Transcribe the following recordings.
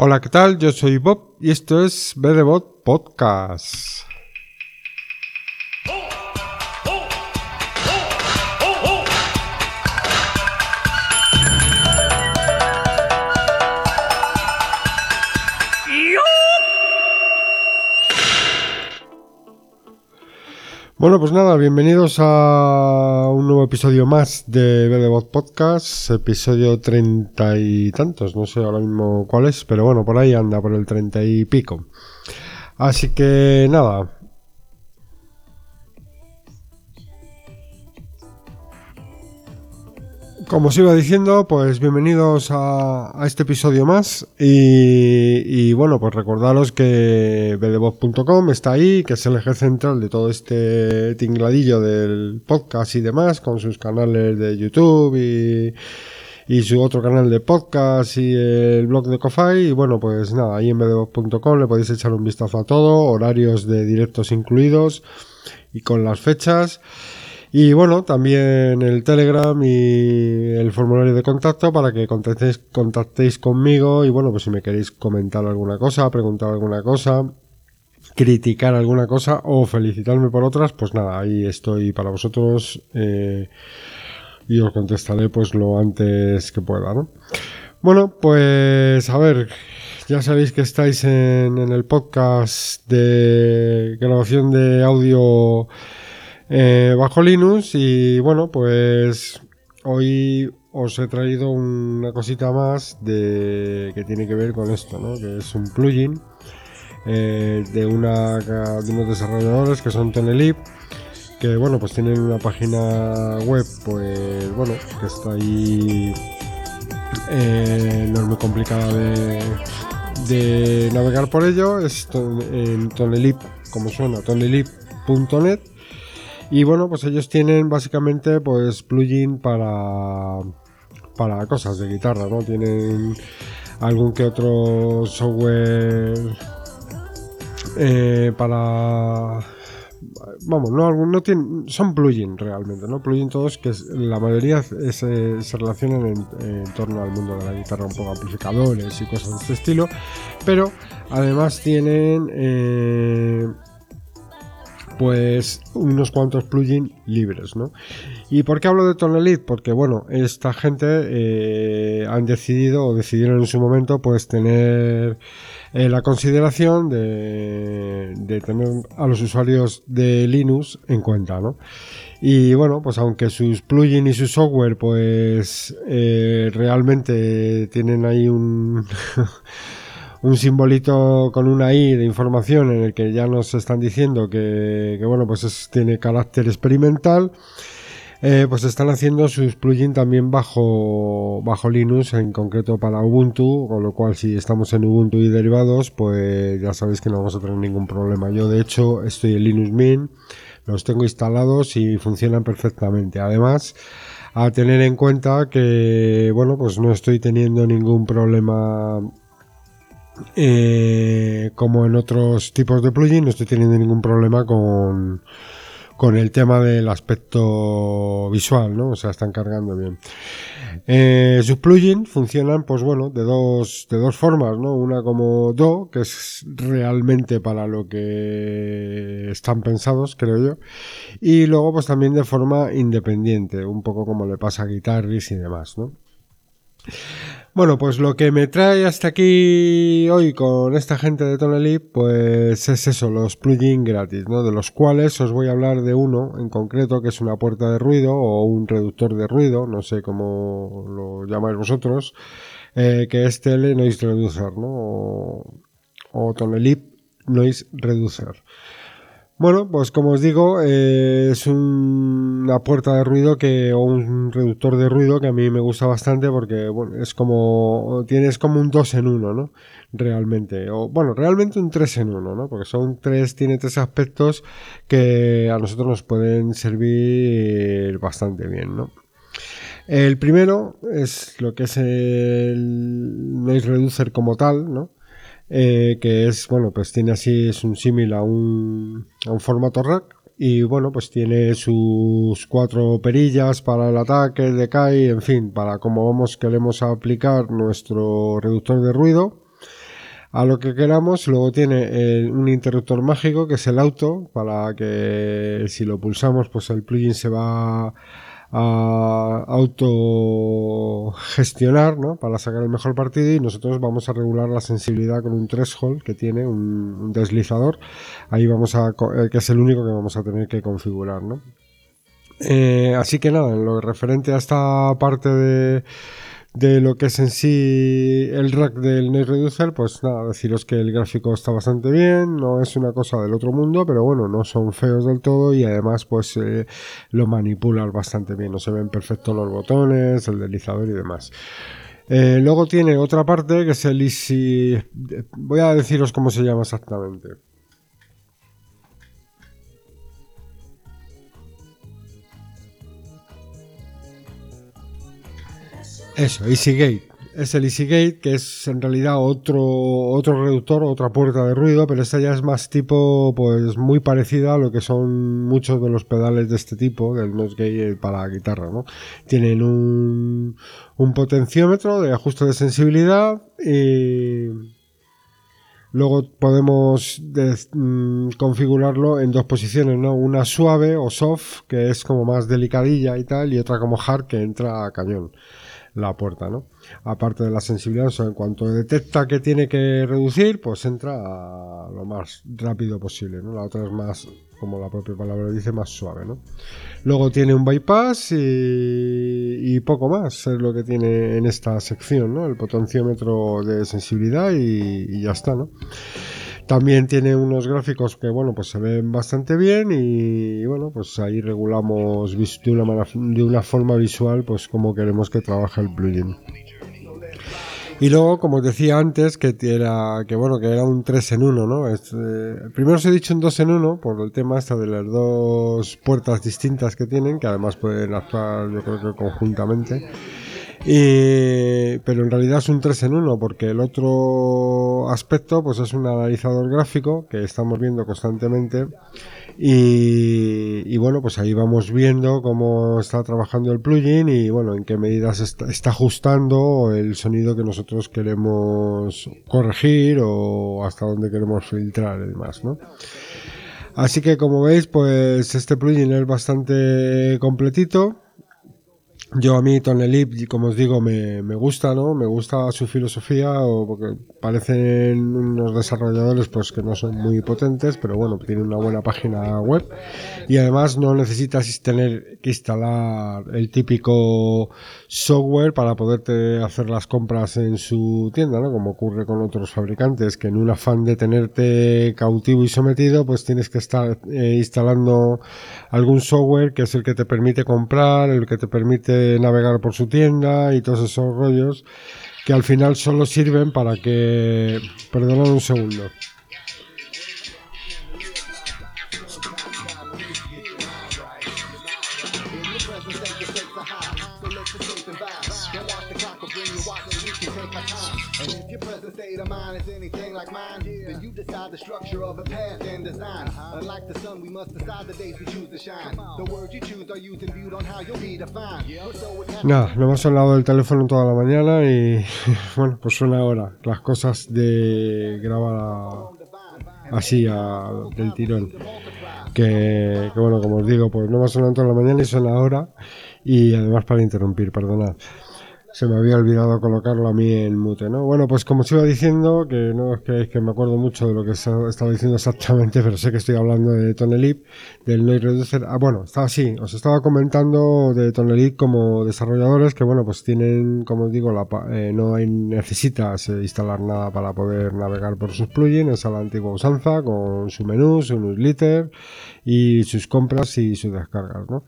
Hola, ¿qué tal? Yo soy Bob y esto es BDBot Podcast. Bueno, pues nada, bienvenidos a un nuevo episodio más de BDBot Podcast, episodio treinta y tantos, no sé ahora mismo cuál es, pero bueno, por ahí anda, por el treinta y pico. Así que nada, Como os iba diciendo, pues bienvenidos a, este episodio más y, bueno, pues recordaros que bdbob.com está ahí, que es el eje central de todo este tingladillo del podcast y demás, con sus canales de YouTube y, y su otro canal de podcast y el blog de Kofai. Y bueno, pues nada, ahí en bdbob.com le podéis echar un vistazo a todo, horarios de directos incluidos y con las fechas. Y bueno, también el Telegram y el formulario de contacto para que contactéis, contactéis conmigo y bueno, pues si me queréis comentar alguna cosa, preguntar alguna cosa, criticar alguna cosa o felicitarme por otras, pues nada, ahí estoy para vosotros eh, y os contestaré pues lo antes que pueda, ¿no? Bueno, pues a ver, ya sabéis que estáis en, en el podcast de grabación de audio eh, bajo Linux y bueno, pues hoy os he traído una cosita más de que tiene que ver con esto, ¿no? Que es un plugin eh, de, unos desarrolladores que son Tonelip que bueno, pues tienen una página web, pues bueno, que está ahí eh, no es muy complicada de, navegar por ello, es en Tonelip, como suena, tonelip.net y bueno, pues ellos tienen básicamente pues plugin para, para cosas de guitarra, ¿no? Tienen algún que otro software eh, para vamos, no, no tienen, son plugin realmente, ¿no? Plugin todos que la mayoría se relacionan en, torno al mundo de la guitarra, un poco amplificadores y cosas de este estilo, pero además tienen eh, pues unos cuantos plugins libres, ¿no? ¿Y por qué hablo de Tonelite? Porque, bueno, esta gente eh, han decidido o decidieron en su momento pues tener eh, la consideración de, tener a los usuarios de Linux en cuenta, ¿no? Y bueno, pues aunque sus plugins y su software pues eh, realmente tienen ahí un... un simbolito con una I de información en el que ya nos están diciendo que, bueno, pues tiene carácter experimental. Eh, pues están haciendo sus plugins también bajo, bajo Linux, en concreto para Ubuntu, con lo cual si estamos en Ubuntu y derivados, pues ya sabéis que no vamos a tener ningún problema. Yo de hecho estoy en Linux Mint, los tengo instalados y funcionan perfectamente. Además, a tener en cuenta que, bueno, pues no estoy teniendo ningún problema eh, como en otros tipos de plugin, no estoy teniendo ningún problema con, con el tema del aspecto visual, ¿no? O sea, están cargando bien. Eh, sus plugins funcionan, pues bueno, de dos, de dos formas, ¿no? Una como Do, que es realmente para lo que están pensados, creo yo. Y luego, pues también de forma independiente, un poco como le pasa a Guitarris y demás, ¿no? Bueno, pues lo que me trae hasta aquí hoy con esta gente de Tonally, pues es eso, los plugins gratis, ¿no? De los cuales os voy a hablar de uno en concreto, que es una puerta de ruido o un reductor de ruido, no sé cómo lo llamáis vosotros, eh, que es Tele Noise Reducer, ¿no? O, o Noise Reducer. Bueno, pues como os digo, eh, es una puerta de ruido que, o un reductor de ruido que a mí me gusta bastante porque, bueno, es como, tienes como un 2 en 1, ¿no? Realmente. O, bueno, realmente un 3 en 1, ¿no? Porque son tres, tiene tres aspectos que a nosotros nos pueden servir bastante bien, ¿no? El primero es lo que es el noise reducer como tal, ¿no? Eh, que es, bueno, pues tiene así, es un símil a un, a un formato rack y bueno, pues tiene sus cuatro perillas para el ataque, el decay, en fin, para como vamos queremos aplicar nuestro reductor de ruido. a lo que queramos. Luego tiene un interruptor mágico que es el auto para que si lo pulsamos pues el plugin se va a autogestionar ¿no? para sacar el mejor partido y nosotros vamos a regular la sensibilidad con un threshold que tiene un, deslizador ahí vamos a eh, que es el único que vamos a tener que configurar ¿no? Eh, así que nada en lo referente a esta parte de de lo que es en sí el rack del Noise Reducer, pues nada, deciros que el gráfico está bastante bien, no es una cosa del otro mundo, pero bueno, no son feos del todo y además pues eh, lo manipulan bastante bien, no se ven perfectos los botones, el deslizador y demás. Eh, luego tiene otra parte que es el Easy... Voy a deciros cómo se llama exactamente. Eso, EasyGate. Es el EasyGate, que es en realidad otro, otro reductor, otra puerta de ruido, pero esta ya es más tipo, pues muy parecida a lo que son muchos de los pedales de este tipo, del Nose Gate para guitarra, ¿no? Tienen un, un potenciómetro de ajuste de sensibilidad y luego podemos mm, configurarlo en dos posiciones, ¿no? Una suave o soft, que es como más delicadilla y tal, y otra como hard, que entra a cañón la puerta, ¿no? Aparte de la sensibilidad, en cuanto detecta que tiene que reducir, pues entra lo más rápido posible, ¿no? La otra es más, como la propia palabra dice, más suave, ¿no? Luego tiene un bypass y, poco más es lo que tiene en esta sección, ¿no? El potenciómetro de sensibilidad y, y ya está, ¿no? También tiene unos gráficos que, bueno, pues se ven bastante bien y, bueno, pues ahí regulamos de una, forma visual, pues como queremos que trabaje el plugin. Y luego, como os decía antes, que era, que bueno, que era un 3 en 1, ¿no? Eh, primero os he dicho un 2 en 1 por el tema esta de las dos puertas distintas que tienen, que además pueden actuar, yo creo conjuntamente. Y, pero en realidad es un 3 en 1 porque el otro aspecto pues es un analizador gráfico que estamos viendo constantemente y, bueno pues ahí vamos viendo cómo está trabajando el plugin y bueno en qué medidas está, está ajustando el sonido que nosotros queremos corregir o hasta dónde queremos filtrar y demás ¿no? Así que como veis pues este plugin es bastante completito yo a mí Tonelip, como os digo, me, me, gusta, ¿no? Me gusta su filosofía, o porque parecen unos desarrolladores pues que no son muy potentes, pero bueno, tienen una buena página web y además no necesitas tener que instalar el típico software para poderte hacer las compras en su tienda, ¿no? Como ocurre con otros fabricantes, que en un afán de tenerte cautivo y sometido, pues tienes que estar eh, instalando algún software que es el que te permite comprar, el que te permite navegar por su tienda y todos esos rollos que al final solo sirven para que... Perdonad un segundo. Nada, no hemos hablado del teléfono toda la mañana y bueno, pues suena ahora. Las cosas de grabar así del tirón. Que, que, bueno, como os digo, pues no hemos hablado toda la mañana y suena ahora. Y además para interrumpir, perdonad se me había olvidado colocarlo a mí en mute, ¿no? Bueno, pues como os iba diciendo, que no es que, que me acuerdo mucho de lo que estaba diciendo exactamente, pero sé que estoy hablando de Tonelip, del Noise Reducer. Ah, bueno, estaba así, os estaba comentando de Tonelip como desarrolladores que, bueno, pues tienen, como os digo, la, eh, no hay, necesitas eh, instalar nada para poder navegar por sus plugins, a la antigua usanza, con su menú, su newsletter y sus compras y sus descargas, ¿no?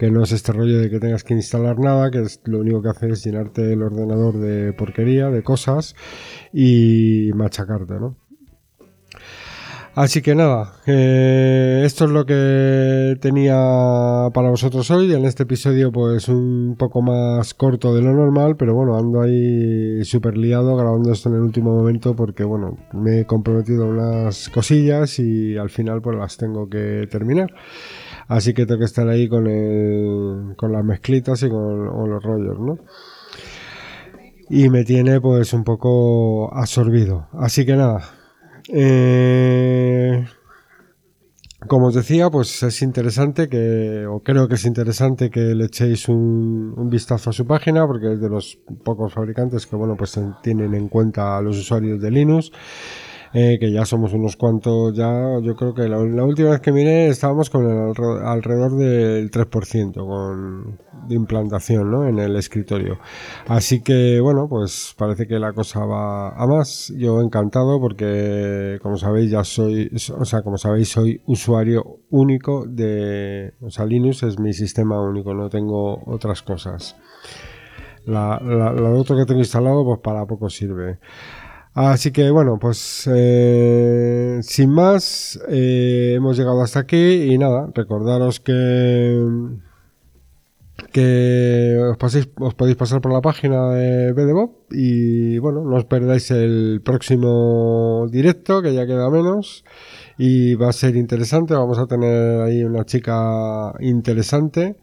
Que no es este rollo de que tengas que instalar nada, que es, lo único que hace es llenarte el ordenador de porquería, de cosas y machacarte, ¿no? Así que nada, eh, esto es lo que tenía para vosotros hoy. En este episodio, pues un poco más corto de lo normal, pero bueno, ando ahí súper liado grabando esto en el último momento porque, bueno, me he comprometido unas cosillas y al final, pues las tengo que terminar. Así que tengo que estar ahí con, el, con las mezclitas y con, los rollos, ¿no? y me tiene pues un poco absorbido. Así que nada. Eh, como os decía, pues es interesante que, o creo que es interesante que le echéis un, un, vistazo a su página, porque es de los pocos fabricantes que, bueno, pues tienen en cuenta a los usuarios de Linux eh, que ya somos unos cuantos, ya yo creo que la, última vez que miré estábamos con el, alrededor del 3% con, de implantación ¿no? en el escritorio. Así que bueno, pues parece que la cosa va a más. Yo encantado porque como sabéis ya soy, o sea, como sabéis soy usuario único de, o sea, Linux es mi sistema único, no tengo otras cosas. La, la, lo otro que tengo instalado pues para poco sirve. Así que bueno, pues eh, sin más, eh, hemos llegado hasta aquí y nada, recordaros que que os, podéis pasar por la página de BDBOP y bueno, no os perdáis el próximo directo que ya queda menos y va a ser interesante, vamos a tener ahí una chica interesante.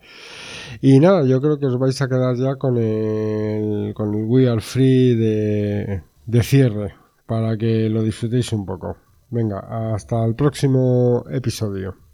Y nada, yo creo que os vais a quedar ya con el, con el We Are Free de de cierre para que lo disfrutéis un poco. Venga, hasta el próximo episodio.